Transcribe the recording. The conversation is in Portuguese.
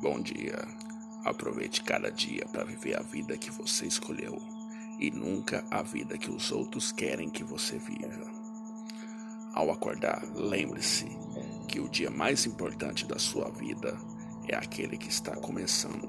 Bom dia. Aproveite cada dia para viver a vida que você escolheu e nunca a vida que os outros querem que você viva. Ao acordar, lembre-se que o dia mais importante da sua vida é aquele que está começando.